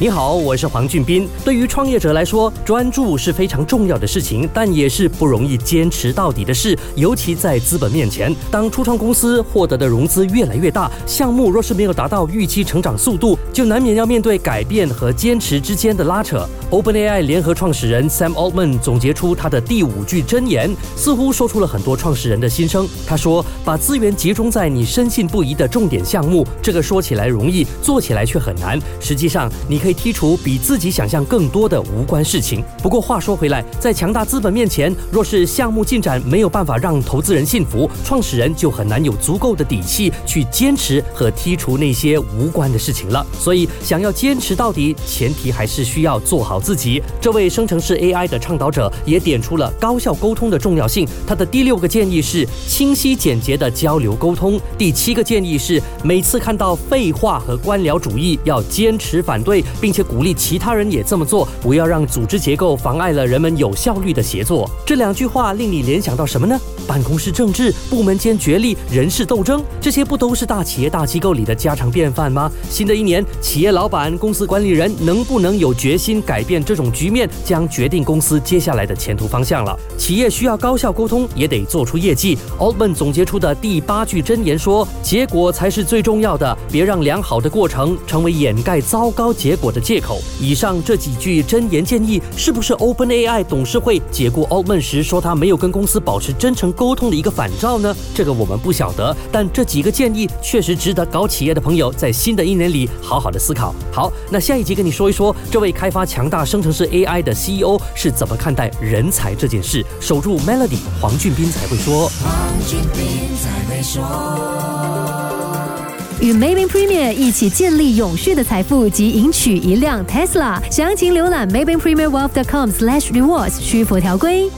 你好，我是黄俊斌。对于创业者来说，专注是非常重要的事情，但也是不容易坚持到底的事。尤其在资本面前，当初创公司获得的融资越来越大，项目若是没有达到预期成长速度，就难免要面对改变和坚持之间的拉扯。OpenAI 联合创始人 Sam Altman 总结出他的第五句箴言，似乎说出了很多创始人的心声。他说：“把资源集中在你深信不疑的重点项目，这个说起来容易，做起来却很难。实际上，你可以。”剔除比自己想象更多的无关事情。不过话说回来，在强大资本面前，若是项目进展没有办法让投资人信服，创始人就很难有足够的底气去坚持和剔除那些无关的事情了。所以，想要坚持到底，前提还是需要做好自己。这位生成式 AI 的倡导者也点出了高效沟通的重要性。他的第六个建议是清晰简洁的交流沟通。第七个建议是每次看到废话和官僚主义，要坚持反对。并且鼓励其他人也这么做，不要让组织结构妨碍了人们有效率的协作。这两句话令你联想到什么呢？办公室政治、部门间角力、人事斗争，这些不都是大企业、大机构里的家常便饭吗？新的一年，企业老板、公司管理人能不能有决心改变这种局面，将决定公司接下来的前途方向了。企业需要高效沟通，也得做出业绩。Altman 总结出的第八句箴言说：“结果才是最重要的，别让良好的过程成为掩盖糟糕结果。”的借口。以上这几句真言建议，是不是 OpenAI 董事会解雇 Altman 时说他没有跟公司保持真诚沟通的一个反照呢？这个我们不晓得。但这几个建议确实值得搞企业的朋友在新的一年里好好的思考。好，那下一集跟你说一说，这位开发强大生成式 AI 的 CEO 是怎么看待人才这件事。守住 Melody，黄俊斌才会说。黄俊斌才会说。与 Maybank Premier 一起建立永续的财富及赢取一辆 Tesla，详情浏览 Maybank Premier Wealth.com/rewards，需符条规。